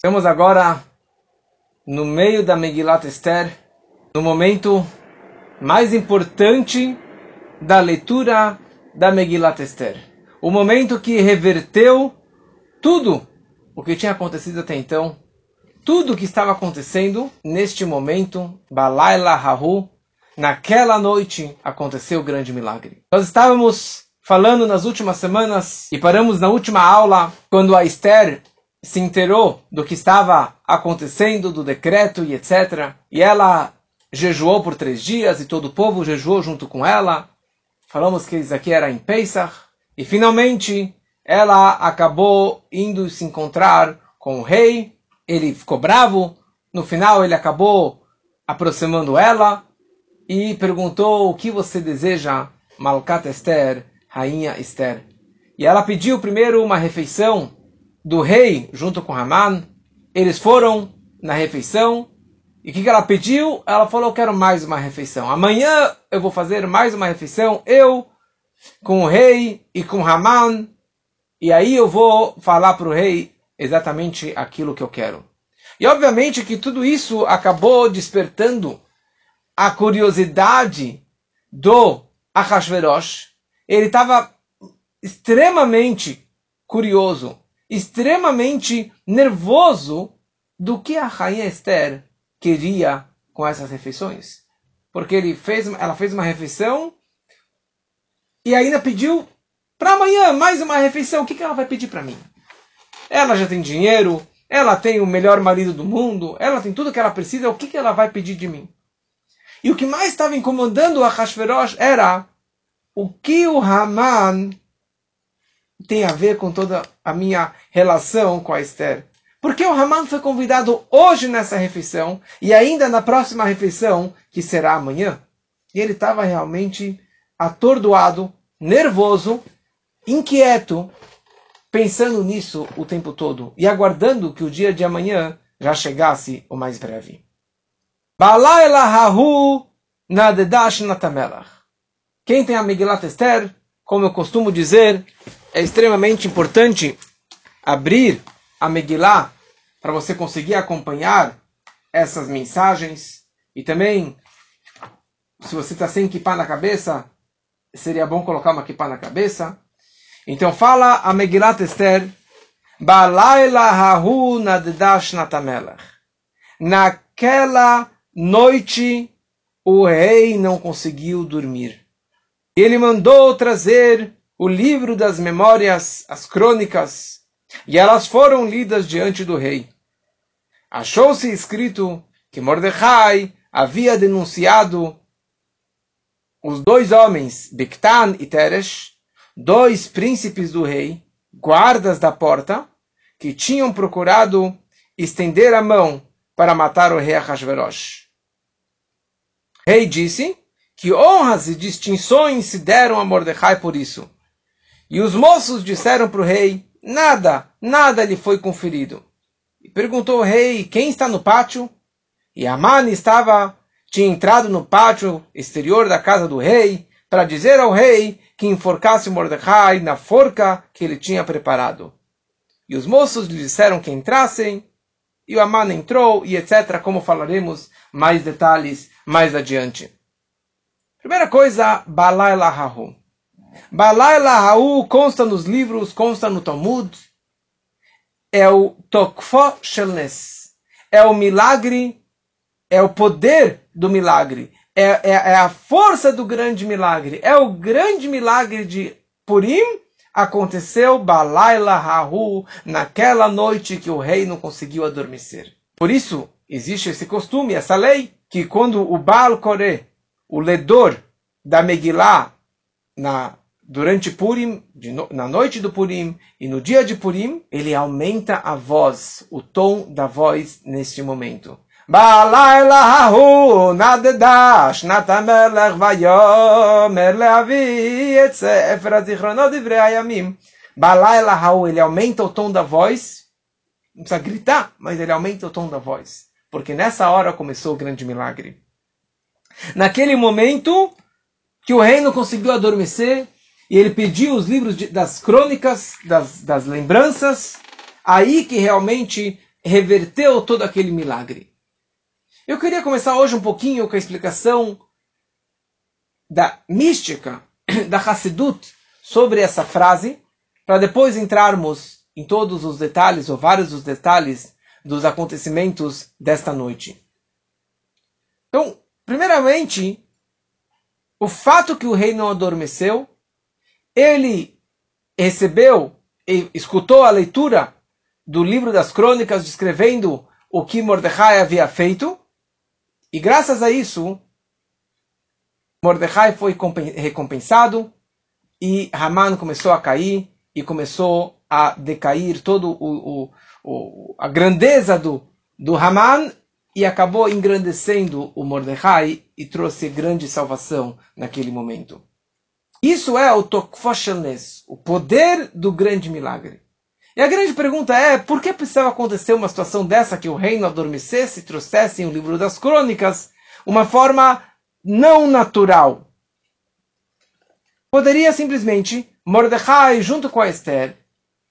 Estamos agora no meio da Megilat Esther, no momento mais importante da leitura da Megilat Esther. O momento que reverteu tudo o que tinha acontecido até então, tudo o que estava acontecendo neste momento, Balaila Hahu, naquela noite aconteceu o grande milagre. Nós estávamos falando nas últimas semanas e paramos na última aula quando a Esther se inteirou do que estava acontecendo, do decreto e etc. E ela jejuou por três dias e todo o povo jejuou junto com ela. Falamos que isso aqui era em Pesach. E finalmente ela acabou indo se encontrar com o rei. Ele ficou bravo. No final ele acabou aproximando ela e perguntou o que você deseja, Malkat Esther, rainha Esther. E ela pediu primeiro uma refeição do rei junto com Haman. Eles foram na refeição. E o que, que ela pediu? Ela falou: Quero mais uma refeição. Amanhã eu vou fazer mais uma refeição, eu com o rei e com Haman. E aí eu vou falar para o rei exatamente aquilo que eu quero. E obviamente que tudo isso acabou despertando a curiosidade do Ahasverosh. Ele estava extremamente curioso extremamente nervoso do que a rainha Esther queria com essas refeições. Porque ele fez, ela fez uma refeição e ainda pediu para amanhã mais uma refeição. O que, que ela vai pedir para mim? Ela já tem dinheiro, ela tem o melhor marido do mundo, ela tem tudo que ela precisa. O que, que ela vai pedir de mim? E o que mais estava incomodando a Hashverosh era o que o Haman tem a ver com toda a minha relação com a Esther. Porque o Haman foi convidado hoje nessa refeição e ainda na próxima refeição, que será amanhã. E ele estava realmente atordoado, nervoso, inquieto, pensando nisso o tempo todo e aguardando que o dia de amanhã já chegasse o mais breve. Quem tem a Megillat Esther, como eu costumo dizer, é extremamente importante abrir a Megillah para você conseguir acompanhar essas mensagens. E também, se você está sem kippah na cabeça, seria bom colocar uma kippah na cabeça. Então fala a Megillat Esther, Balayla hahu natamelach. Naquela noite, o rei não conseguiu dormir. Ele mandou trazer o livro das memórias, as crônicas, e elas foram lidas diante do rei. Achou-se escrito que Mordecai havia denunciado os dois homens, Bictan e Teresh, dois príncipes do rei, guardas da porta, que tinham procurado estender a mão para matar o rei Ahasverosh. Rei disse que honras e distinções se deram a Mordecai por isso. E os moços disseram para o rei: Nada, nada lhe foi conferido. E perguntou o rei: Quem está no pátio? E Amani estava, tinha entrado no pátio exterior da casa do rei para dizer ao rei que enforcasse Mordecai na forca que ele tinha preparado. E os moços lhe disseram que entrassem, e o Aman entrou, e etc., como falaremos mais detalhes mais adiante. Primeira coisa, Balai Lahahu. Balai Lahaú consta nos livros, consta no Talmud. É o Tokfo Shelnes. É o milagre, é o poder do milagre. É, é, é a força do grande milagre. É o grande milagre de Purim aconteceu Balai Lahaú naquela noite que o rei não conseguiu adormecer. Por isso, existe esse costume, essa lei, que quando o Baal Koré, o ledor da Megillah, na durante Purim, no, na noite do Purim e no dia de Purim, ele aumenta a voz, o tom da voz neste momento. ele aumenta o tom da voz, não precisa gritar, mas ele aumenta o tom da voz, porque nessa hora começou o grande milagre. Naquele momento que o reino conseguiu adormecer, e ele pediu os livros de, das crônicas, das, das lembranças, aí que realmente reverteu todo aquele milagre. Eu queria começar hoje um pouquinho com a explicação da mística da Hassidut sobre essa frase, para depois entrarmos em todos os detalhes, ou vários dos detalhes, dos acontecimentos desta noite. Então, primeiramente, o fato que o rei não adormeceu, ele recebeu e escutou a leitura do livro das crônicas descrevendo o que Mordecai havia feito, e graças a isso, Mordecai foi recompensado e Haman começou a cair e começou a decair todo o, o, o, a grandeza do, do Haman e acabou engrandecendo o Mordecai e trouxe grande salvação naquele momento. Isso é o Tokfoshelnes, o poder do grande milagre. E a grande pergunta é, por que precisava acontecer uma situação dessa que o reino adormecesse e trouxesse o livro das crônicas uma forma não natural? Poderia simplesmente Mordecai, junto com a Esther,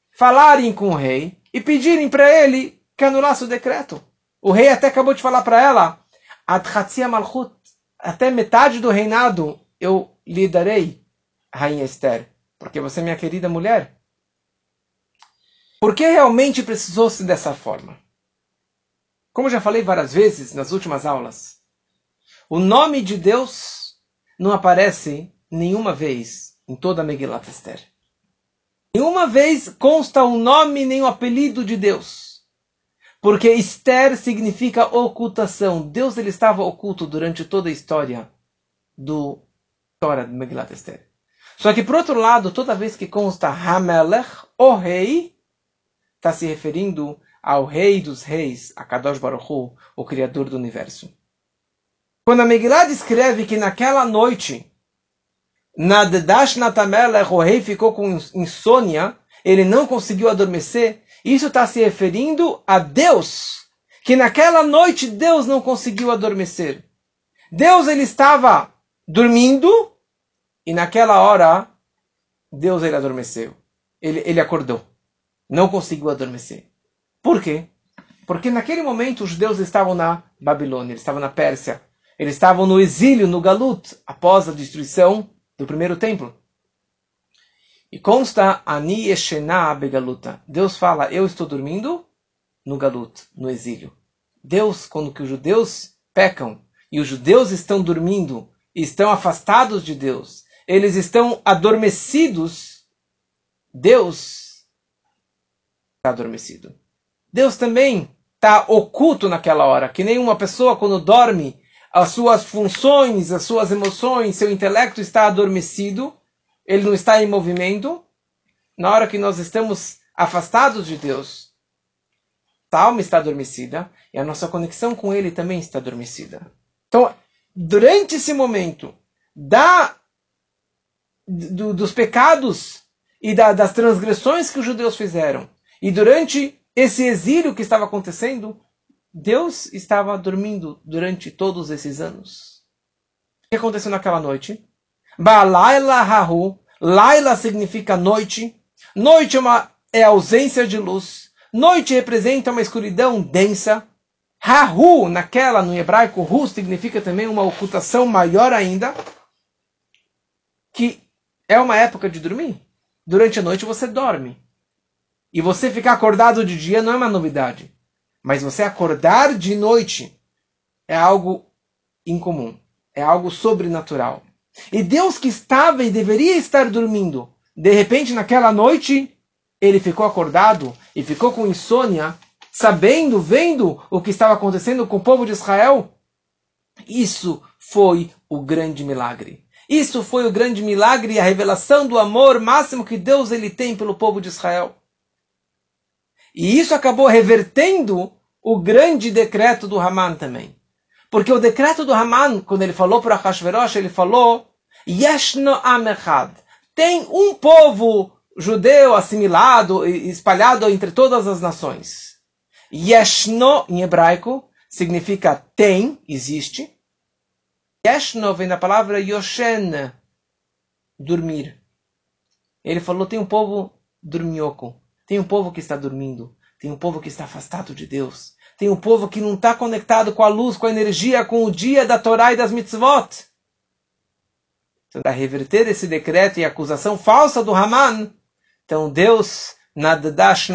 falarem com o rei e pedirem para ele que anulasse o decreto. O rei até acabou de falar para ela, Malchut, até metade do reinado eu lhe darei, rainha Esther, porque você é minha querida mulher. Por que realmente precisou-se dessa forma? Como já falei várias vezes nas últimas aulas, o nome de Deus não aparece nenhuma vez em toda a Megillat Esther. Nenhuma vez consta um nome nem o um apelido de Deus. Porque Esther significa ocultação. Deus ele estava oculto durante toda a história do Torah de Megillat Esther. Só que, por outro lado, toda vez que consta Hamelech, o rei, está se referindo ao rei dos reis, a Kadosh Baruch Hu, o criador do universo. Quando a Megillah descreve que naquela noite, Naddash Natamelech, o rei ficou com insônia, ele não conseguiu adormecer, isso está se referindo a Deus, que naquela noite Deus não conseguiu adormecer. Deus ele estava dormindo e naquela hora Deus ele adormeceu. Ele, ele acordou não conseguiu adormecer. Por quê? Porque naquele momento os judeus estavam na Babilônia, eles estavam na Pérsia, eles estavam no exílio, no Galut, após a destruição do primeiro templo. E consta Ani Eshená Begaluta. Deus fala, eu estou dormindo no Galut, no exílio. Deus, quando que os judeus pecam e os judeus estão dormindo, estão afastados de Deus, eles estão adormecidos, Deus está adormecido. Deus também está oculto naquela hora, que nenhuma pessoa quando dorme, as suas funções, as suas emoções, seu intelecto está adormecido, ele não está em movimento. Na hora que nós estamos afastados de Deus, a alma está adormecida e a nossa conexão com Ele também está adormecida. Então, durante esse momento da, do, dos pecados e da, das transgressões que os judeus fizeram, e durante esse exílio que estava acontecendo, Deus estava dormindo durante todos esses anos. O que aconteceu naquela noite? Balaila Rahu. Laila significa noite. Noite é, uma, é ausência de luz. Noite representa uma escuridão densa. Rahu, naquela, no hebraico, Hu significa também uma ocultação maior ainda. Que é uma época de dormir. Durante a noite você dorme. E você ficar acordado de dia não é uma novidade. Mas você acordar de noite é algo incomum. É algo sobrenatural. E Deus que estava e deveria estar dormindo, de repente naquela noite, ele ficou acordado e ficou com insônia, sabendo, vendo o que estava acontecendo com o povo de Israel. Isso foi o grande milagre. Isso foi o grande milagre e a revelação do amor máximo que Deus ele tem pelo povo de Israel. E isso acabou revertendo o grande decreto do Haman também. Porque o decreto do Haman, quando ele falou para Hashverosh, ele falou: Yeshno Amechad. Tem um povo judeu assimilado e espalhado entre todas as nações. Yeshno, em hebraico, significa tem, existe. Yeshno vem da palavra Yoshen, dormir. Ele falou: tem um povo dorminhoco. Tem um povo que está dormindo. Tem um povo que está afastado de Deus. Tem um povo que não está conectado com a luz, com a energia, com o dia da Torá e das mitzvot. Então, para reverter esse decreto e acusação falsa do Haman, então Deus, Naddash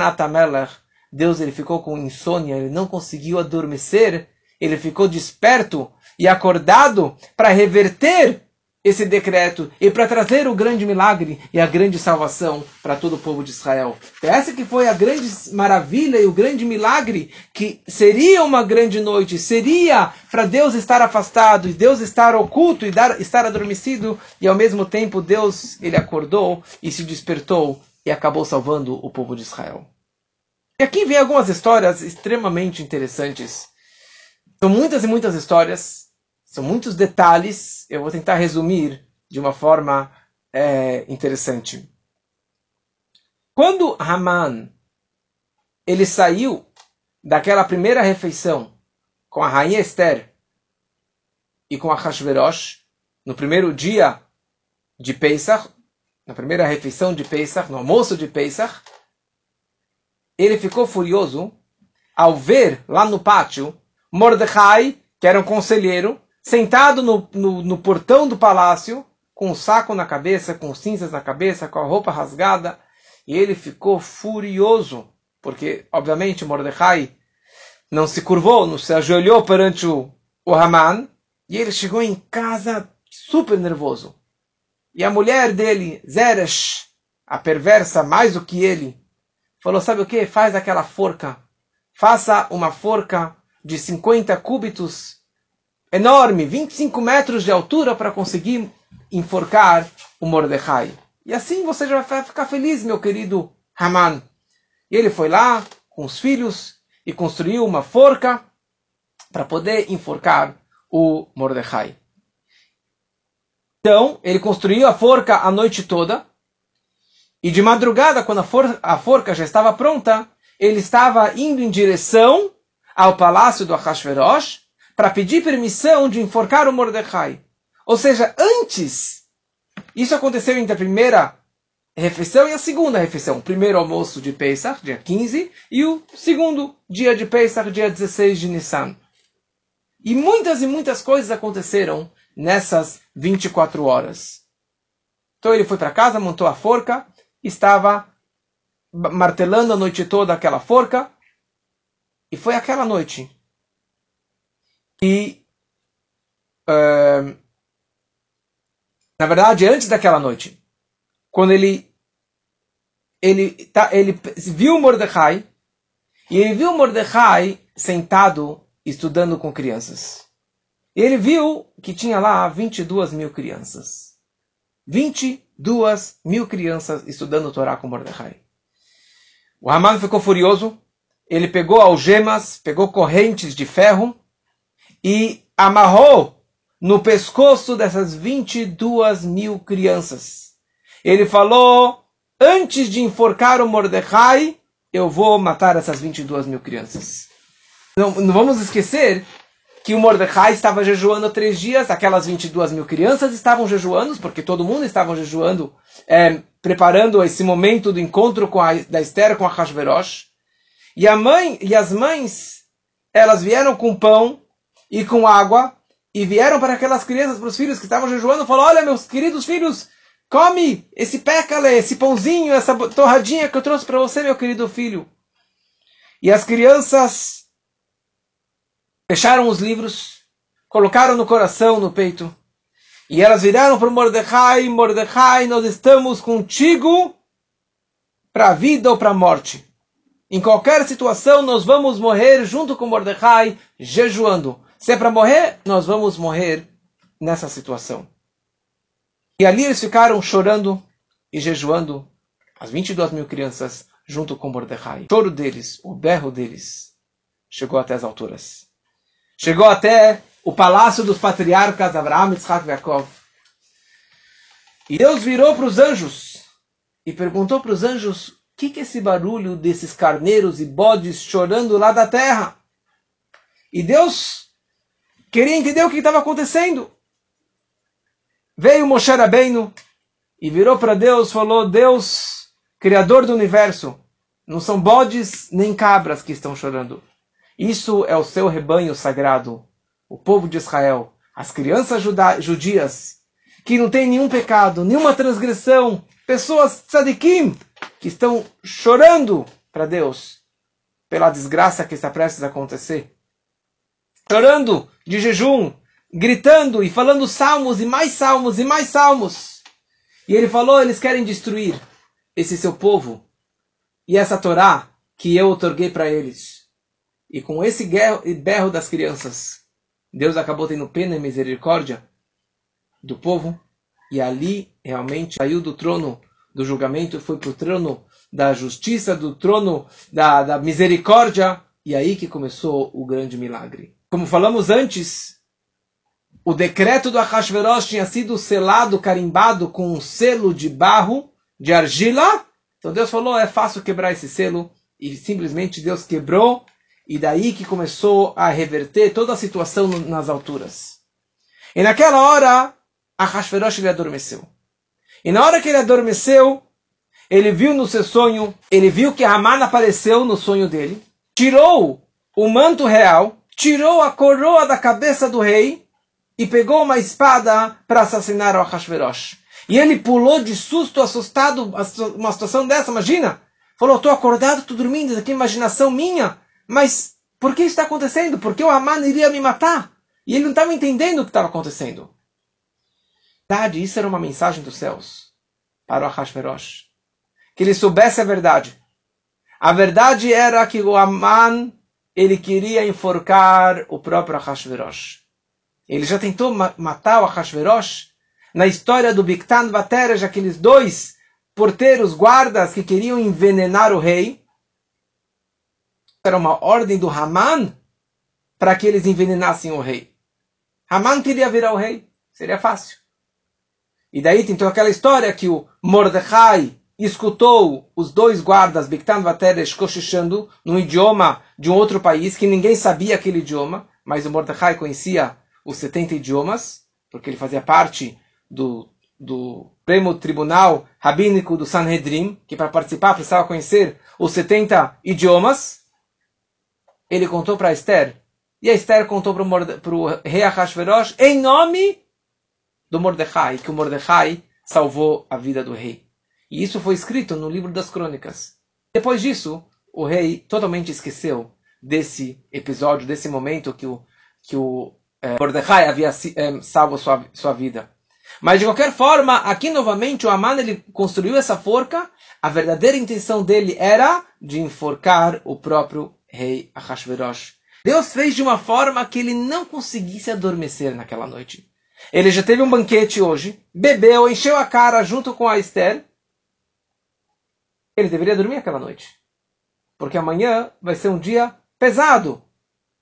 Deus ele ficou com insônia, ele não conseguiu adormecer, ele ficou desperto e acordado para reverter esse decreto e para trazer o grande milagre e a grande salvação para todo o povo de Israel. Essa que foi a grande maravilha e o grande milagre que seria uma grande noite, seria para Deus estar afastado e Deus estar oculto e dar, estar adormecido e ao mesmo tempo Deus ele acordou e se despertou e acabou salvando o povo de Israel. E aqui vem algumas histórias extremamente interessantes. São muitas e muitas histórias são muitos detalhes, eu vou tentar resumir de uma forma é, interessante. Quando Haman ele saiu daquela primeira refeição com a rainha Esther e com a Hashverosh, no primeiro dia de Pesach, na primeira refeição de Pesach, no almoço de Pesach, ele ficou furioso ao ver lá no pátio Mordecai, que era um conselheiro, sentado no, no, no portão do palácio, com um saco na cabeça, com cinzas na cabeça, com a roupa rasgada, e ele ficou furioso, porque, obviamente, Mordecai não se curvou, não se ajoelhou perante o, o Haman, e ele chegou em casa super nervoso. E a mulher dele, Zeresh, a perversa mais do que ele, falou: Sabe o que? Faz aquela forca. Faça uma forca de 50 cúbitos enorme, 25 metros de altura, para conseguir enforcar o Mordecai. E assim você já vai ficar feliz, meu querido Haman. E ele foi lá com os filhos e construiu uma forca para poder enforcar o Mordecai. Então, ele construiu a forca a noite toda. E de madrugada, quando a, for a forca já estava pronta, ele estava indo em direção ao palácio do Ahasverosh para pedir permissão de enforcar o Mordecai. Ou seja, antes, isso aconteceu entre a primeira refeição e a segunda refeição. O primeiro almoço de Pesach, dia 15, e o segundo dia de Pesach, dia 16 de Nissan. E muitas e muitas coisas aconteceram nessas 24 horas. Então ele foi para casa, montou a forca, estava martelando a noite toda aquela forca, e foi aquela noite e, uh, na verdade, antes daquela noite, quando ele ele, tá, ele viu Mordecai e ele viu Mordecai sentado estudando com crianças. E ele viu que tinha lá 22 mil crianças. 22 mil crianças estudando Torá com Mordecai. O Haman ficou furioso. Ele pegou algemas, pegou correntes de ferro e amarrou no pescoço dessas 22 mil crianças. Ele falou: antes de enforcar o Mordecai, eu vou matar essas 22 mil crianças. Não, não vamos esquecer que o Mordecai estava jejuando três dias, aquelas 22 mil crianças estavam jejuando, porque todo mundo estava jejuando, é, preparando esse momento do encontro com a, da Esther com a Hashverosh. E a mãe e as mães, elas vieram com pão e com água, e vieram para aquelas crianças, para os filhos que estavam jejuando, falaram, olha meus queridos filhos, come esse pécale, esse pãozinho, essa torradinha que eu trouxe para você, meu querido filho. E as crianças fecharam os livros, colocaram no coração, no peito, e elas viraram para Mordecai, Mordecai, nós estamos contigo para a vida ou para a morte. Em qualquer situação, nós vamos morrer junto com Mordecai, jejuando. Se é para morrer, nós vamos morrer nessa situação. E ali eles ficaram chorando e jejuando, as 22 mil crianças, junto com Mordecai. O choro deles, o berro deles, chegou até as alturas. Chegou até o palácio dos patriarcas Abraham, e Jacob. E Deus virou para os anjos e perguntou para os anjos: o que, que é esse barulho desses carneiros e bodes chorando lá da terra? E Deus queria entender o que estava acontecendo. Veio Moshe Rabbeinu e virou para Deus, falou: Deus, Criador do universo, Não são bodes nem cabras que estão chorando. Isso é o seu rebanho sagrado, o povo de Israel, as crianças judias, que não têm nenhum pecado, nenhuma transgressão, pessoas tzadikim, que estão chorando para Deus pela desgraça que está prestes a acontecer. Chorando de jejum, gritando e falando salmos e mais salmos e mais salmos. E ele falou: eles querem destruir esse seu povo e essa Torá que eu otorguei para eles. E com esse berro das crianças, Deus acabou tendo pena e misericórdia do povo. E ali realmente saiu do trono do julgamento, foi para o trono da justiça, do trono da, da misericórdia. E aí que começou o grande milagre. Como falamos antes, o decreto do Ahasverosh tinha sido selado, carimbado com um selo de barro, de argila. Então Deus falou, é fácil quebrar esse selo. E simplesmente Deus quebrou. E daí que começou a reverter toda a situação nas alturas. E naquela hora, Ahasverosh ele adormeceu. E na hora que ele adormeceu, ele viu no seu sonho, ele viu que Haman apareceu no sonho dele, tirou o manto real, tirou a coroa da cabeça do rei e pegou uma espada para assassinar o Ahasverosh. E ele pulou de susto, assustado, uma situação dessa, imagina. Falou, estou acordado, estou dormindo, isso aqui é imaginação minha. Mas por que está acontecendo? Porque o Haman iria me matar. E ele não estava entendendo o que estava acontecendo. Verdade, isso era uma mensagem dos céus para o Ahasverosh que ele soubesse a verdade. A verdade era que o Aman ele queria enforcar o próprio Ahashverosh. Ele já tentou ma matar o Ahashverosh na história do Biktan Vaterej, aqueles dois porteiros, guardas que queriam envenenar o rei. Era uma ordem do Haman para que eles envenenassem o rei. Haman queria virar o rei, seria fácil. E daí tentou aquela história que o Mordecai escutou os dois guardas Biktan Vateresh cochichando num idioma de um outro país que ninguém sabia aquele idioma, mas o Mordecai conhecia os 70 idiomas, porque ele fazia parte do, do Supremo Tribunal Rabínico do Sanhedrin, que para participar precisava conhecer os 70 idiomas. Ele contou para Esther, e a Esther contou para o rei Ahashverosh em nome do Mordecai, que o Mordecai salvou a vida do rei. E isso foi escrito no livro das crônicas. Depois disso, o rei totalmente esqueceu desse episódio, desse momento que o, que o é, Mordecai havia é, salvo sua, sua vida. Mas de qualquer forma, aqui novamente o Aman ele construiu essa forca. A verdadeira intenção dele era de enforcar o próprio rei Ahashverosh. Deus fez de uma forma que ele não conseguisse adormecer naquela noite. Ele já teve um banquete hoje, bebeu, encheu a cara junto com a Esther, ele deveria dormir aquela noite. Porque amanhã vai ser um dia pesado.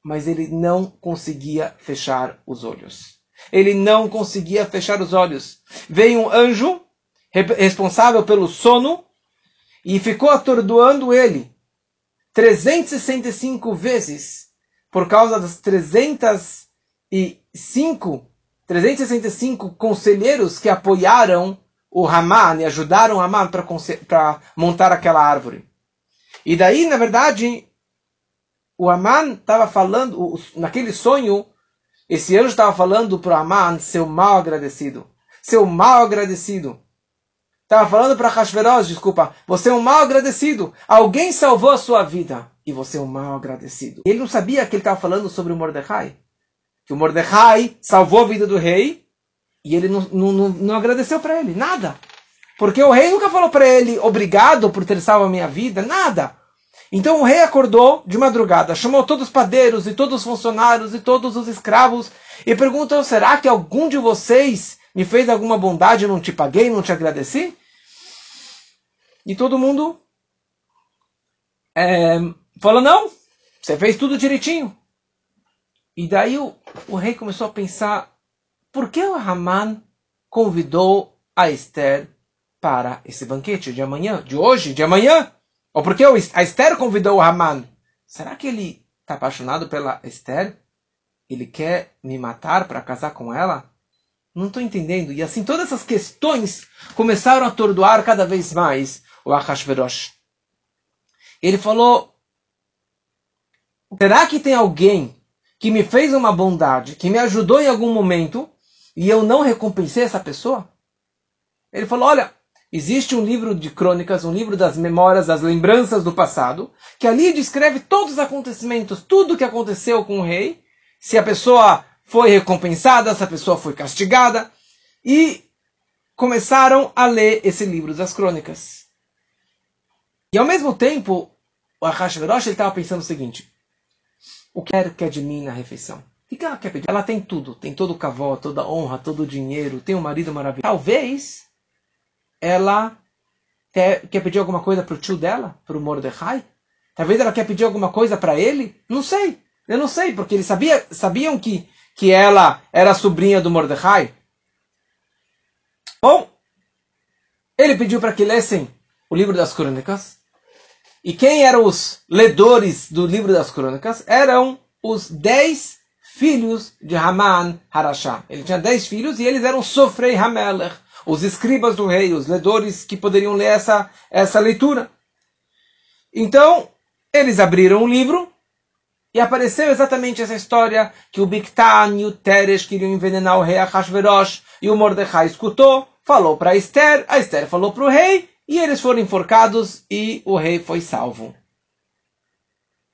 Mas ele não conseguia fechar os olhos. Ele não conseguia fechar os olhos. Veio um anjo responsável pelo sono e ficou atordoando ele 365 vezes por causa das 305 365 conselheiros que apoiaram o Haman e ajudaram o Haman para montar aquela árvore. E daí, na verdade, o Haman estava falando, naquele sonho, esse anjo estava falando para o Haman, seu mal agradecido. Seu mal agradecido. Estava falando para Hashverosh, desculpa, você é um mal agradecido. Alguém salvou a sua vida e você é um mal agradecido. Ele não sabia que ele estava falando sobre o Mordecai. Que o Mordecai salvou a vida do rei e ele não, não, não, agradeceu para ele, nada. Porque o rei nunca falou para ele, obrigado por ter salvo a minha vida, nada. Então o rei acordou de madrugada, chamou todos os padeiros e todos os funcionários e todos os escravos e perguntou: será que algum de vocês me fez alguma bondade e não te paguei, não te agradeci? E todo mundo é, falou: não, você fez tudo direitinho. E daí o, o rei começou a pensar: por que o Haman convidou a Esther para esse banquete de amanhã, de hoje, de amanhã? Ou por que a Esther convidou o Haman? Será que ele está apaixonado pela Esther? Ele quer me matar para casar com ela? Não estou entendendo. E assim, todas essas questões começaram a atordoar cada vez mais o Ahashverosh. Ele falou: Será que tem alguém que me fez uma bondade, que me ajudou em algum momento, e eu não recompensei essa pessoa? Ele falou: Olha, existe um livro de crônicas, um livro das memórias, das lembranças do passado, que ali descreve todos os acontecimentos, tudo o que aconteceu com o rei, se a pessoa foi recompensada, se a pessoa foi castigada, e começaram a ler esse livro das crônicas. E ao mesmo tempo, o Ahashverosh estava pensando o seguinte: o que quer de mim na refeição? O que ela quer pedir? Ela tem tudo, tem todo o cavó, toda a honra, todo o dinheiro, tem um marido maravilhoso. Talvez ela quer, quer pedir alguma coisa para o tio dela, para o Mordecai? Talvez ela quer pedir alguma coisa para ele? Não sei. Eu não sei, porque eles sabia, sabiam que, que ela era sobrinha do Mordecai. Bom, ele pediu para que lessem o livro das crônicas. E quem eram os ledores do livro das crônicas? Eram os dez filhos de Haman Harashá. Ele tinha dez filhos e eles eram Sofrei Hamelech, os escribas do rei, os ledores que poderiam ler essa, essa leitura. Então, eles abriram o livro e apareceu exatamente essa história que o Biktan e o Teres queriam envenenar o rei Ahashverosh e o Mordecai escutou, falou para Esther, a Esther falou para o rei e eles foram enforcados e o rei foi salvo.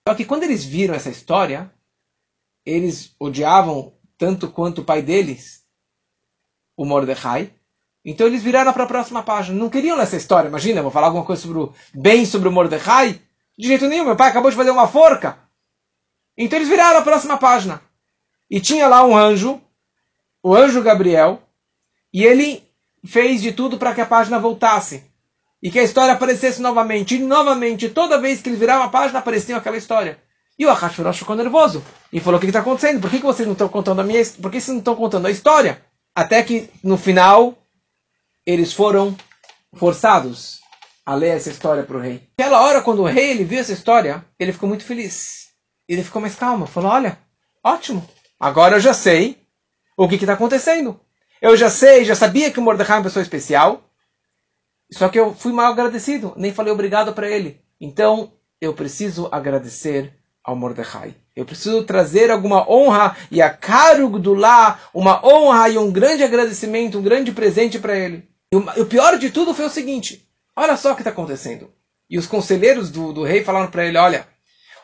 Só que quando eles viram essa história, eles odiavam tanto quanto o pai deles, o Mordecai. Então eles viraram para a próxima página. Não queriam essa história. Imagina, vou falar alguma coisa sobre o bem sobre o Mordecai. De jeito nenhum, meu pai acabou de fazer uma forca. Então eles viraram a próxima página. E tinha lá um anjo, o anjo Gabriel, e ele fez de tudo para que a página voltasse e que a história aparecesse novamente. E novamente, toda vez que ele virava a página, aparecia aquela história. E o Ahashverosh ficou nervoso e falou: O que está acontecendo? Por que, que vocês não estão contando a minha Por que vocês não estão contando a história? Até que no final eles foram forçados a ler essa história para o rei. Aquela hora, quando o rei ele viu essa história, ele ficou muito feliz. Ele ficou mais calmo. Falou: Olha, ótimo. Agora eu já sei o que está acontecendo. Eu já sei, já sabia que o Mordecai é uma pessoa especial. Só que eu fui mal agradecido, nem falei obrigado para ele. Então, eu preciso agradecer ao Mordecai. Eu preciso trazer alguma honra e a cargo do lá, uma honra e um grande agradecimento, um grande presente para ele. E o, pior de tudo foi o seguinte: olha só o que está acontecendo. E os conselheiros do, do rei falaram para ele: olha,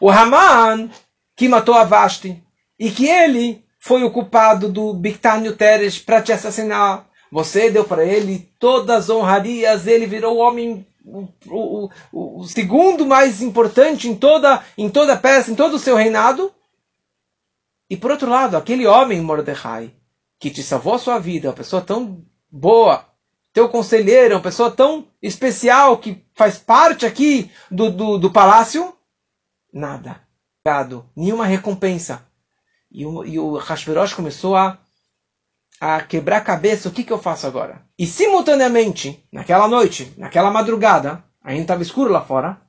o Haman que matou a Vashti e que ele foi o culpado do Bictânio Teres para te assassinar. Você deu para ele todas as honrarias, ele virou o homem o, o, o, segundo mais importante em toda em toda a peça, em todo o seu reinado. E por outro lado, aquele homem Mordecai que te salvou a sua vida, uma pessoa tão boa, teu conselheiro, uma pessoa tão especial que faz parte aqui do, do, do palácio, nada, nenhuma recompensa. E o, e o Hashverosh começou a a quebrar a cabeça, o que, que eu faço agora? E simultaneamente, naquela noite, naquela madrugada, ainda estava escuro lá fora,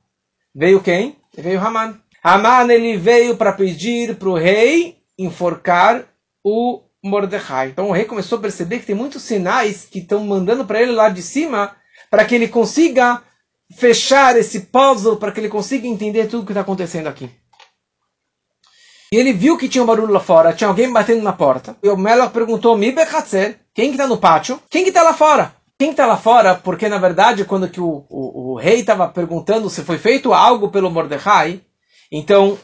veio quem? Veio Haman. Haman ele veio para pedir para o rei enforcar o Mordecai. Então o rei começou a perceber que tem muitos sinais que estão mandando para ele lá de cima para que ele consiga fechar esse puzzle, para que ele consiga entender tudo o que está acontecendo aqui. E ele viu que tinha um barulho lá fora, tinha alguém batendo na porta. E o Melach perguntou, Mi bechatzer, quem que está no pátio? Quem que está lá fora? Quem está lá fora? Porque, na verdade, quando que o, o, o rei estava perguntando se foi feito algo pelo Mordecai, então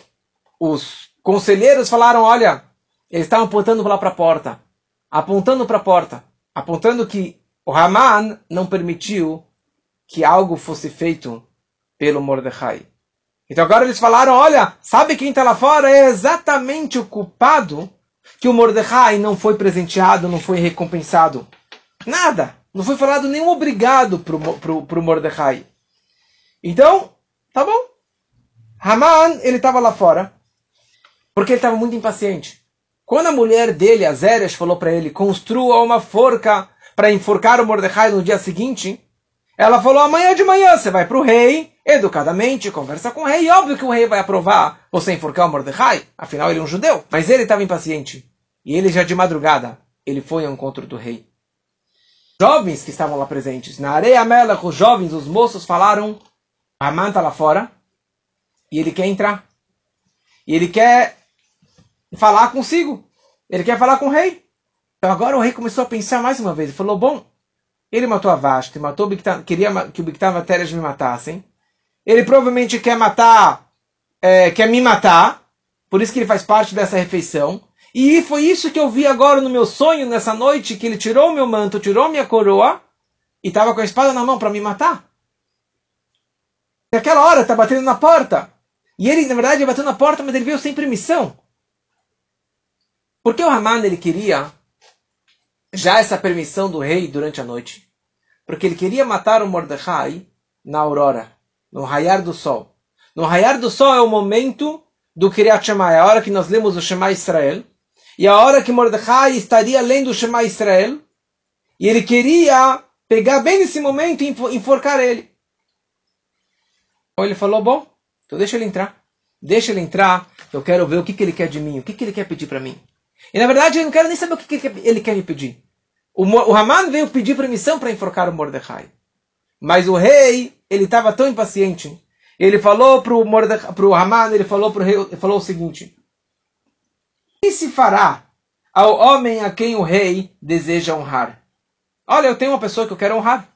os conselheiros falaram, olha, eles estavam apontando lá para a porta. Apontando para a porta. Apontando que o Haman não permitiu que algo fosse feito pelo Mordecai. Então agora eles falaram: olha, sabe quem está lá fora? É exatamente o culpado que o Mordecai não foi presenteado, não foi recompensado. Nada. Não foi falado nenhum obrigado para pro, pro Mordecai. Então, tá bom. Haman, ele estava lá fora, porque ele estava muito impaciente. Quando a mulher dele, a Zeresh, falou para ele, construa uma forca para enforcar o Mordecai no dia seguinte, ela falou, amanhã de manhã você vai para o rei educadamente, conversa com o rei. Óbvio que o rei vai aprovar você enforcar o Mordecai, afinal ele é um judeu. Mas ele estava impaciente. E ele já de madrugada, ele foi ao encontro do rei. Jovens que estavam lá presentes, na areia mela, os jovens, os moços falaram, Amã está lá fora, e ele quer entrar. E ele quer falar consigo. Ele quer falar com o rei. Então agora o rei começou a pensar mais uma vez. Ele falou: Bom, ele matou a Vashti, matou o Bictan, queria que o Bictava Teres me matassem. Ele provavelmente quer matar, é, quer me matar. Por isso que ele faz parte dessa refeição. E foi isso que eu vi agora no meu sonho nessa noite, que ele tirou meu manto, tirou minha coroa e estava com a espada na mão para me matar. Naquela hora está batendo na porta. E ele, na verdade, bateu na porta, mas ele veio sem permissão. Porque o Haman ele queria já essa permissão do rei durante a noite? Porque ele queria matar o Mordecai na aurora, no raiar do sol. No raiar do sol é o momento do Kiryat Shema, é a hora que nós lemos o Shema Israel, e a hora que Mordecai estaria lendo o Shema Israel, e ele queria pegar bem nesse momento e enforcar ele. Então ele falou, bom, então deixa ele entrar. Deixa ele entrar, eu quero ver o que, que ele quer de mim, o que, que ele quer pedir para mim. E na verdade eu não quero nem saber o que, que ele quer me pedir. O, o Haman veio pedir permissão para enforcar o Mordecai. Mas o rei, ele estava tão impaciente. Ele falou para o Haman, ele falou para o rei, ele falou o seguinte: O que se fará ao homem a quem o rei deseja honrar? Olha, eu tenho uma pessoa que eu quero honrar.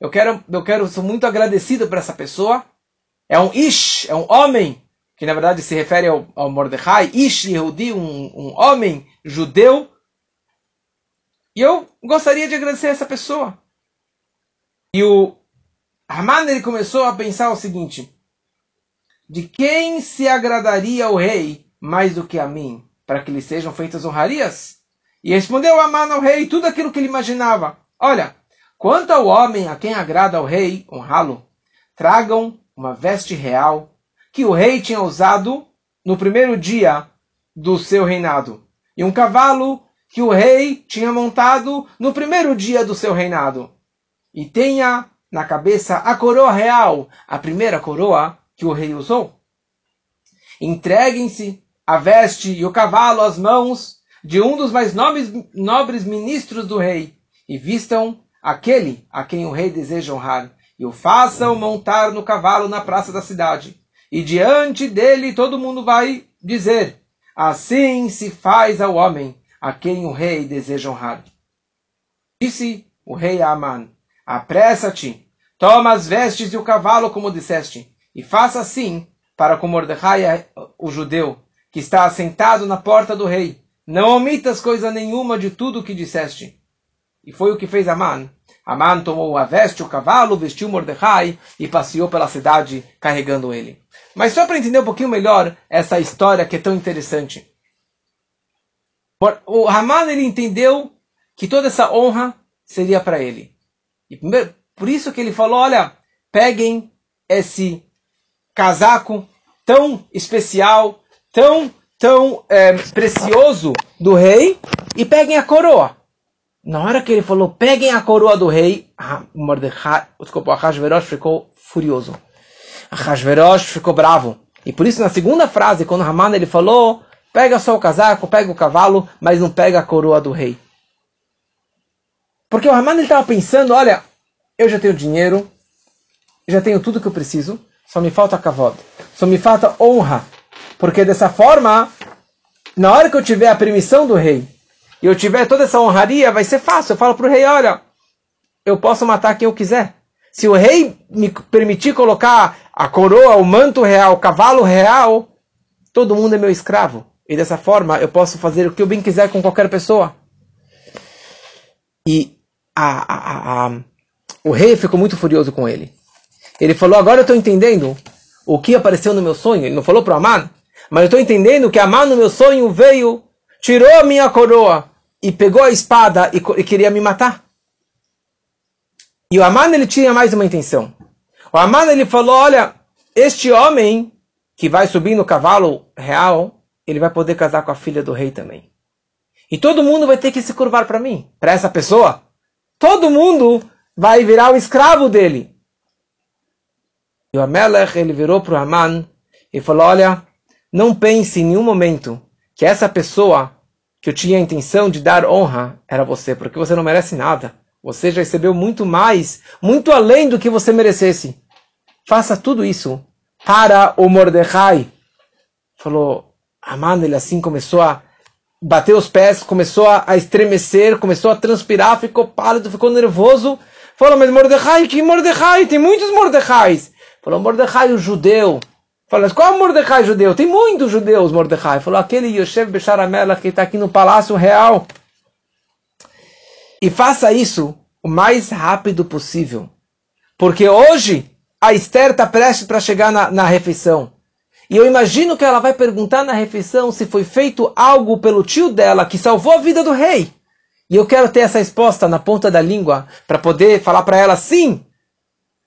Eu quero, eu quero, sou muito agradecido por essa pessoa. É um ish, é um homem que na verdade se refere ao, ao Mordecai, Ish Yehudi, um, um homem judeu. E eu gostaria de agradecer a essa pessoa. E o Haman ele começou a pensar o seguinte: de quem se agradaria o rei mais do que a mim, para que lhe sejam feitas honrarias? E respondeu Haman ao rei tudo aquilo que ele imaginava. Olha, quanto ao homem a quem agrada ao rei honrá-lo, tragam uma veste real que o rei tinha usado no primeiro dia do seu reinado, e um cavalo que o rei tinha montado no primeiro dia do seu reinado. E tenha na cabeça a coroa real, a primeira coroa que o rei usou. Entreguem-se a veste e o cavalo às mãos de um dos mais nobres, nobres ministros do rei, e vistam aquele a quem o rei deseja honrar, e o façam montar no cavalo na praça da cidade e diante dele todo mundo vai dizer: Assim se faz ao homem a quem o rei deseja honrar. Disse o rei a Aman: Apressa-te, toma as vestes e o cavalo, como disseste, e faça assim para com Mordecai, o judeu, que está assentado na porta do rei. Não omitas coisa nenhuma de tudo o que disseste. E foi o que fez Aman. Aman tomou a veste, o cavalo, vestiu Mordecai e passeou pela cidade carregando ele. Mas só para entender um pouquinho melhor essa história que é tão interessante. O Haman ele entendeu que toda essa honra seria para ele. E primeiro, por isso que ele falou: olha, peguem esse casaco tão especial, tão, tão é, precioso do rei e peguem a coroa. Na hora que ele falou, peguem a coroa do rei, Mordecai, desculpa, Ahasverosh ficou furioso. Hashverosh ficou bravo. E por isso, na segunda frase, quando Haman ele falou: pega só o casaco, pega o cavalo, mas não pega a coroa do rei. Porque o Haman estava pensando: olha, eu já tenho dinheiro, já tenho tudo que eu preciso, só me falta kavod, só me falta honra. Porque dessa forma, na hora que eu tiver a permissão do rei, e eu tiver toda essa honraria, vai ser fácil. Eu falo para o rei: olha, eu posso matar quem eu quiser. Se o rei me permitir colocar a coroa, o manto real, o cavalo real, todo mundo é meu escravo. E dessa forma eu posso fazer o que eu bem quiser com qualquer pessoa. E a, a, a, o rei ficou muito furioso com ele. Ele falou: Agora eu estou entendendo o que apareceu no meu sonho. Ele não falou para Amã, mas eu estou entendendo que Amã no meu sonho veio, tirou a minha coroa e pegou a espada e, e queria me matar. E o Aman ele tinha mais uma intenção. O Aman ele falou: olha, este homem que vai subir no cavalo real, ele vai poder casar com a filha do rei também. E todo mundo vai ter que se curvar para mim, para essa pessoa. Todo mundo vai virar o escravo dele. E o Amelech ele virou para o Aman e falou: olha, não pense em nenhum momento que essa pessoa que eu tinha a intenção de dar honra era você, porque você não merece nada. Você já recebeu muito mais, muito além do que você merecesse. Faça tudo isso para o Mordecai. Falou, Amanda, ele assim começou a bater os pés, começou a estremecer, começou a transpirar, ficou pálido, ficou nervoso. Falou, mas Mordecai, que Mordecai? Tem muitos Mordecais. Falou, Mordecai, o judeu. Falou, qual é o Mordecai judeu? Tem muitos judeus, Mordecai. Falou, aquele Yosef Besharamela que está aqui no Palácio Real. E faça isso o mais rápido possível. Porque hoje a Esther está prestes para chegar na, na refeição. E eu imagino que ela vai perguntar na refeição se foi feito algo pelo tio dela que salvou a vida do rei. E eu quero ter essa resposta na ponta da língua para poder falar para ela: sim,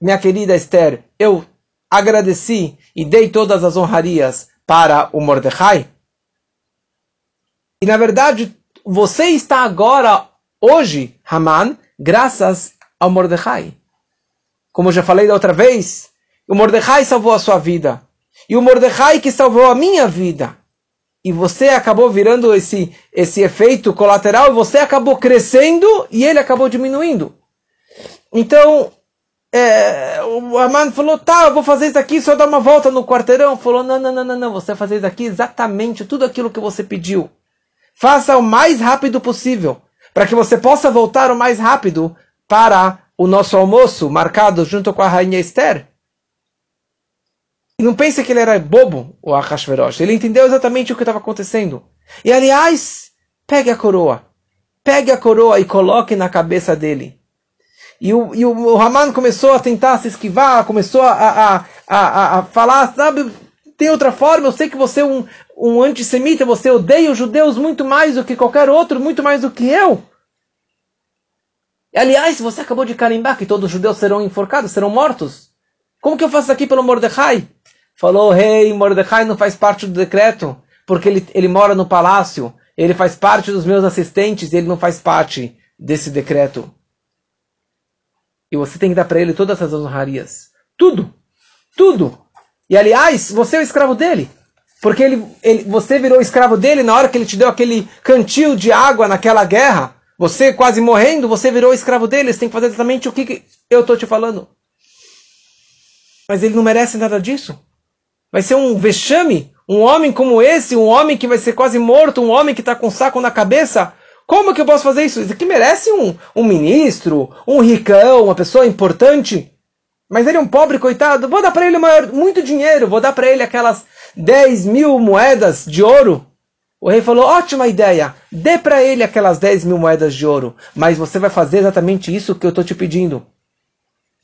minha querida Esther, eu agradeci e dei todas as honrarias para o Mordecai. E na verdade, você está agora, hoje, Haman, graças ao Mordecai. Como eu já falei da outra vez, o Mordecai salvou a sua vida. E o Mordecai que salvou a minha vida. E você acabou virando esse, esse efeito colateral, você acabou crescendo e ele acabou diminuindo. Então, é, o Aman falou, tá, eu vou fazer isso aqui, só dar uma volta no quarteirão. Falou, não, não, não, não, não, você vai fazer isso aqui exatamente tudo aquilo que você pediu. Faça o mais rápido possível, para que você possa voltar o mais rápido para o nosso almoço, marcado junto com a rainha Esther. E não pense que ele era bobo, o Ahashverosh. Ele entendeu exatamente o que estava acontecendo. E aliás, pegue a coroa. Pegue a coroa e coloque na cabeça dele. E o, e o Haman começou a tentar se esquivar, começou a, a, a, a, falar, sabe, tem outra forma, eu sei que você é um, um antissemita, você odeia os judeus muito mais do que qualquer outro, muito mais do que eu. Aliás, você acabou de carimbar que todos os judeus serão enforcados, serão mortos. Como que eu faço aqui pelo Mordecai? Falou, rei, hey, Mordecai não faz parte do decreto, porque ele, ele mora no palácio, ele faz parte dos meus assistentes, ele não faz parte desse decreto. E você tem que dar para ele todas essas honrarias. Tudo. Tudo. E aliás, você é o escravo dele. Porque ele, ele, você virou escravo dele na hora que ele te deu aquele cantil de água naquela guerra. Você quase morrendo, você virou escravo dele. Você tem que fazer exatamente o que, que eu estou te falando. Mas ele não merece nada disso. Vai ser um vexame. Um homem como esse, um homem que vai ser quase morto, um homem que está com um saco na cabeça. Como que eu posso fazer isso? Isso aqui merece um, um ministro, um ricão, uma pessoa importante. Mas ele é um pobre coitado. Vou dar para ele maior, muito dinheiro. Vou dar para ele aquelas 10 mil moedas de ouro. O rei falou: ótima ideia. Dê para ele aquelas 10 mil moedas de ouro. Mas você vai fazer exatamente isso que eu estou te pedindo.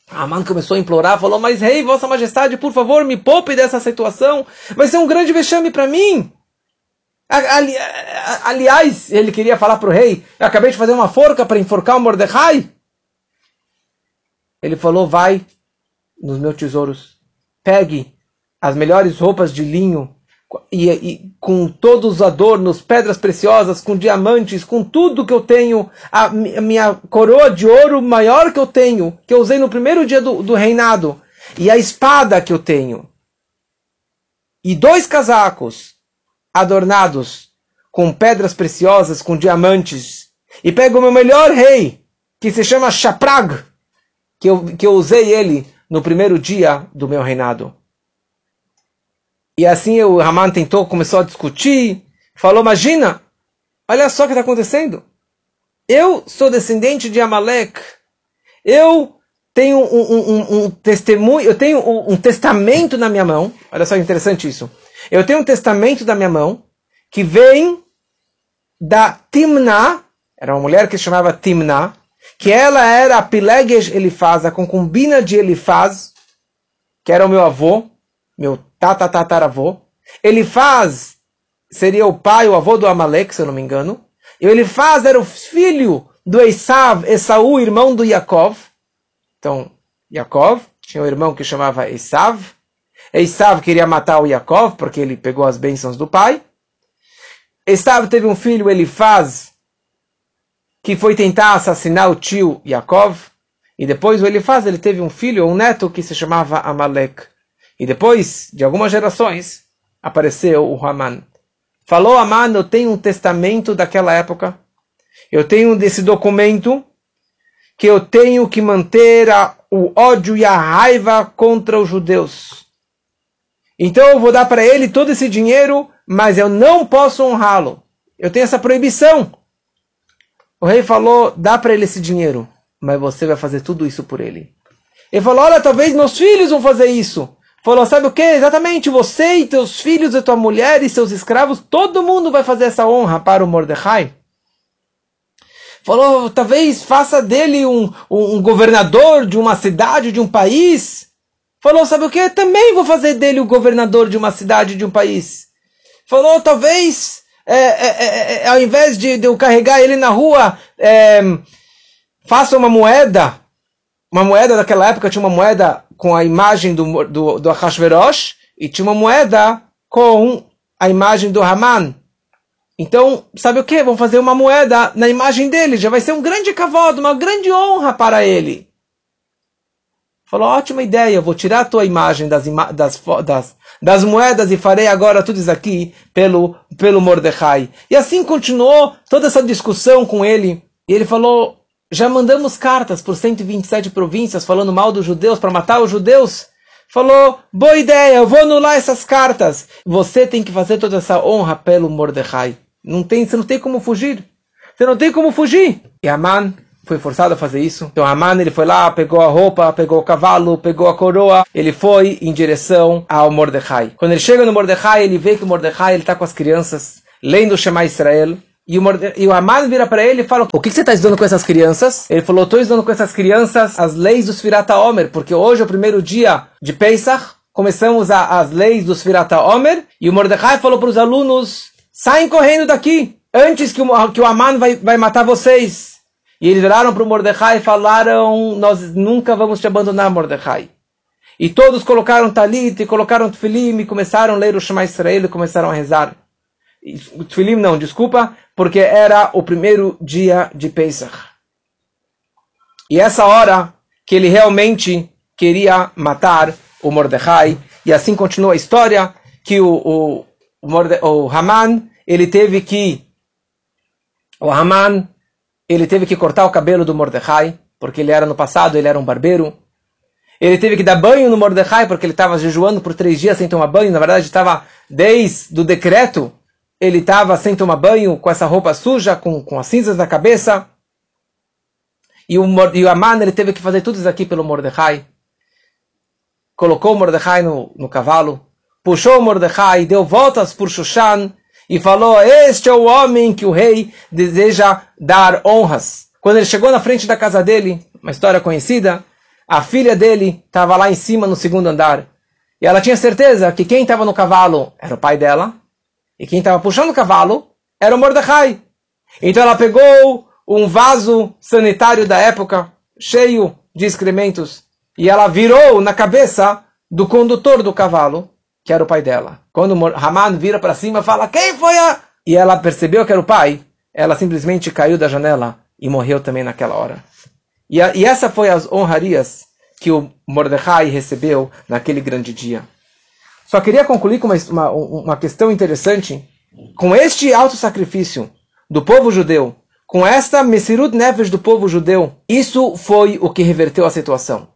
Aman começou a implorar, falou: Mas rei, vossa majestade, por favor, me poupe dessa situação. Vai ser um grande vexame para mim. Ali, aliás, ele queria falar para o rei: Eu acabei de fazer uma forca para enforcar o Mordecai. Ele falou: Vai nos meus tesouros, pegue as melhores roupas de linho e, e, com todos os adornos, pedras preciosas, com diamantes, com tudo que eu tenho, a, minha coroa de ouro maior que eu tenho, que eu usei no primeiro dia do, do reinado, e a espada que eu tenho, e dois casacos adornados com pedras preciosas, com diamantes, e pego o meu melhor rei, que se chama Shaprag, que eu, que eu usei ele no primeiro dia do meu reinado. E assim o Haman tentou, começou a discutir, falou, imagina, olha só o que está acontecendo. Eu sou descendente de Amalek. Eu tenho um, um, um, testemunho, eu tenho um, testamento na minha mão. Olha só que interessante isso. Eu tenho um testamento na minha mão que vem da Timna, era uma mulher que se chamava Timna, que ela era a Pileges Elifaz, a concubina de Elifaz, que era o meu avô, meu tatatataravô. Ele faz, seria o pai, o avô do Amalek, se eu não me engano. E ele faz era o filho do Esav, Esaú, irmão do Yaakov. Então, Yaakov tinha um irmão que chamava Esav. Esav queria matar o Yaakov porque ele pegou as bênçãos do pai. Esav teve um filho, Elifaz, que foi tentar assassinar o tio Yaakov. E depois o Elifaz ele teve um filho, um neto que se chamava Amalek. E depois de algumas gerações, apareceu o Haman. Falou Haman, eu tenho um testamento daquela época. Eu tenho desse documento que eu tenho que manter a, o ódio e a raiva contra os judeus. Então eu vou dar para ele todo esse dinheiro, mas eu não posso honrá-lo. Eu tenho essa proibição. O rei falou: dá para ele esse dinheiro, mas você vai fazer tudo isso por ele. Ele falou: olha, talvez meus filhos vão fazer isso. Falou: sabe o que? Exatamente, você e teus filhos e tua mulher e seus escravos, todo mundo vai fazer essa honra para o Mordecai. Falou: talvez faça dele um, um, um governador de uma cidade, de um país. Falou: sabe o que? Também vou fazer dele o governador de uma cidade, de um país. Falou: talvez é, é, é, é, ao invés de, de, eu carregar ele na rua, é, faça uma moeda. Uma moeda daquela época tinha uma moeda com a imagem do, do, do Ahashverosh e tinha uma moeda com a imagem do Haman. Então, sabe o que? Vamos fazer uma moeda na imagem dele. Já vai ser um grande cavalo, uma grande honra para ele. Falou, ótima ideia, vou tirar a tua imagem das, ima das, das, das moedas e farei agora tudo isso aqui pelo, pelo Mordecai. E assim continuou toda essa discussão com ele. E ele falou, já mandamos cartas por 127 províncias falando mal dos judeus para matar os judeus. Falou, boa ideia, eu vou anular essas cartas. Você tem que fazer toda essa honra pelo Mordecai. Não tem, você não tem como fugir. Você não tem como fugir. E Aman foi forçado a fazer isso. Então Haman ele foi lá, pegou a roupa, pegou o cavalo, pegou a coroa, ele foi em direção ao Mordecai. Quando ele chega no Mordecai, ele vê que o Mordecai está com as crianças, lendo o Shema Israel. E o, e o Haman vira para ele e fala: O que, que você está estudando com essas crianças? Ele falou: Estou estudando com essas crianças as leis dos Firata Omer, porque hoje é o primeiro dia de Pesach, começamos a, as leis dos Firata Omer. E o Mordecai falou para os alunos: Saem correndo daqui, antes que o, que o Haman vai, vai matar vocês. E eles viraram para o Mordecai e falaram: Nós nunca vamos te abandonar, Mordecai. E todos colocaram talit e colocaram tefilim e começaram a ler o Shema Israel e começaram a rezar. Tefilim não, desculpa, porque era o primeiro dia de Pesach. E essa hora que ele realmente queria matar o Mordecai. E assim continua a história que o, o, o, Morde, o Haman, ele teve que... O Haman ele teve que cortar o cabelo do Mordecai, porque ele era no passado, ele era um barbeiro. Ele teve que dar banho no Mordecai, porque ele estava jejuando por três dias sem tomar banho. Na verdade, estava desde o decreto, ele estava sem tomar banho, com essa roupa suja, com, com as cinzas na cabeça. E o, e o Aman, ele teve que fazer tudo isso aqui pelo Mordecai. Colocou o Mordecai no, no cavalo, puxou o Mordecai, deu voltas por Shushan, e falou: Este é o homem que o rei deseja dar honras. Quando ele chegou na frente da casa dele, uma história conhecida, a filha dele estava lá em cima no segundo andar. E ela tinha certeza que quem estava no cavalo era o pai dela, e quem estava puxando o cavalo era o Mordecai. Então ela pegou um vaso sanitário da época, cheio de excrementos, e ela virou na cabeça do condutor do cavalo que era o pai dela. Quando Haman vira para cima fala, quem foi a... E ela percebeu que era o pai, ela simplesmente caiu da janela e morreu também naquela hora. E, a, e essa foi as honrarias que o Mordecai recebeu naquele grande dia. Só queria concluir com uma, uma, uma questão interessante. Com este alto sacrifício do povo judeu, com esta Messirut Nefesh do povo judeu, isso foi o que reverteu a situação.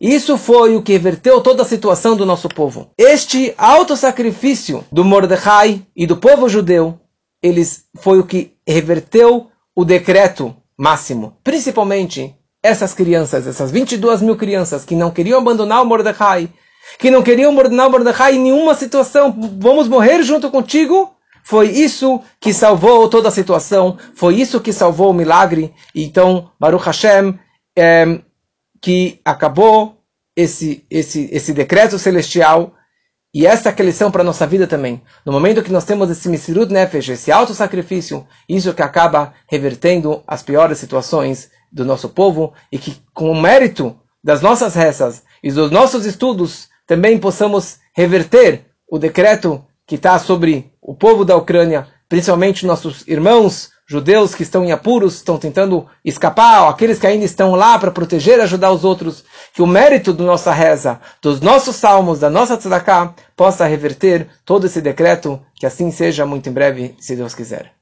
Isso foi o que reverteu toda a situação do nosso povo. Este autossacrifício do Mordecai e do povo judeu, eles foi o que reverteu o decreto máximo. Principalmente essas crianças, essas 22 mil crianças que não queriam abandonar o Mordecai, que não queriam o Mordecai em nenhuma situação, vamos morrer junto contigo. Foi isso que salvou toda a situação, foi isso que salvou o milagre. Então, Baruch Hashem, é, que acabou esse, esse, esse decreto celestial e essa é a lição para a nossa vida também. No momento que nós temos esse Misirut Nefesh, esse auto-sacrifício, isso que acaba revertendo as piores situações do nosso povo e que com o mérito das nossas rezas e dos nossos estudos também possamos reverter o decreto que está sobre o povo da Ucrânia, principalmente nossos irmãos judeus que estão em apuros, estão tentando escapar, ou aqueles que ainda estão lá para proteger e ajudar os outros, que o mérito da nossa reza, dos nossos salmos, da nossa tzedakah, possa reverter todo esse decreto, que assim seja muito em breve, se Deus quiser.